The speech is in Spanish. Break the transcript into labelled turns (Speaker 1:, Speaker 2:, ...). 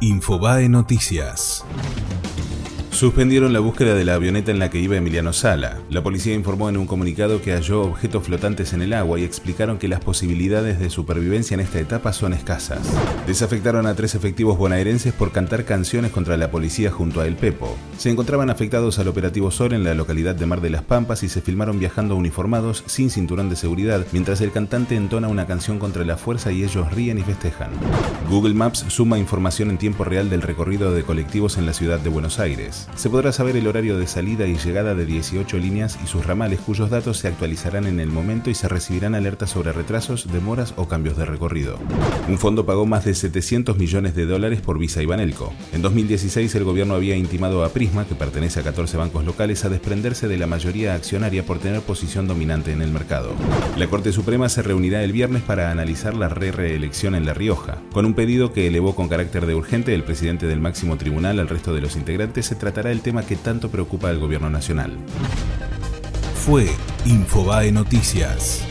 Speaker 1: Infobae Noticias. Suspendieron la búsqueda de la avioneta en la que iba Emiliano Sala. La policía informó en un comunicado que halló objetos flotantes en el agua y explicaron que las posibilidades de supervivencia en esta etapa son escasas. Desafectaron a tres efectivos bonaerenses por cantar canciones contra la policía junto a El Pepo. Se encontraban afectados al operativo Sol en la localidad de Mar de las Pampas y se filmaron viajando uniformados sin cinturón de seguridad mientras el cantante entona una canción contra la fuerza y ellos ríen y festejan. Google Maps suma información en tiempo real del recorrido de colectivos en la ciudad de Buenos Aires se podrá saber el horario de salida y llegada de 18 líneas y sus ramales cuyos datos se actualizarán en el momento y se recibirán alertas sobre retrasos, demoras o cambios de recorrido. Un fondo pagó más de 700 millones de dólares por Visa y Banelco. En 2016 el gobierno había intimado a Prisma, que pertenece a 14 bancos locales, a desprenderse de la mayoría accionaria por tener posición dominante en el mercado. La Corte Suprema se reunirá el viernes para analizar la re-reelección en La Rioja. Con un pedido que elevó con carácter de urgente el presidente del máximo tribunal al resto de los integrantes, se tratará el tema que tanto preocupa al gobierno nacional.
Speaker 2: Fue Infobae Noticias.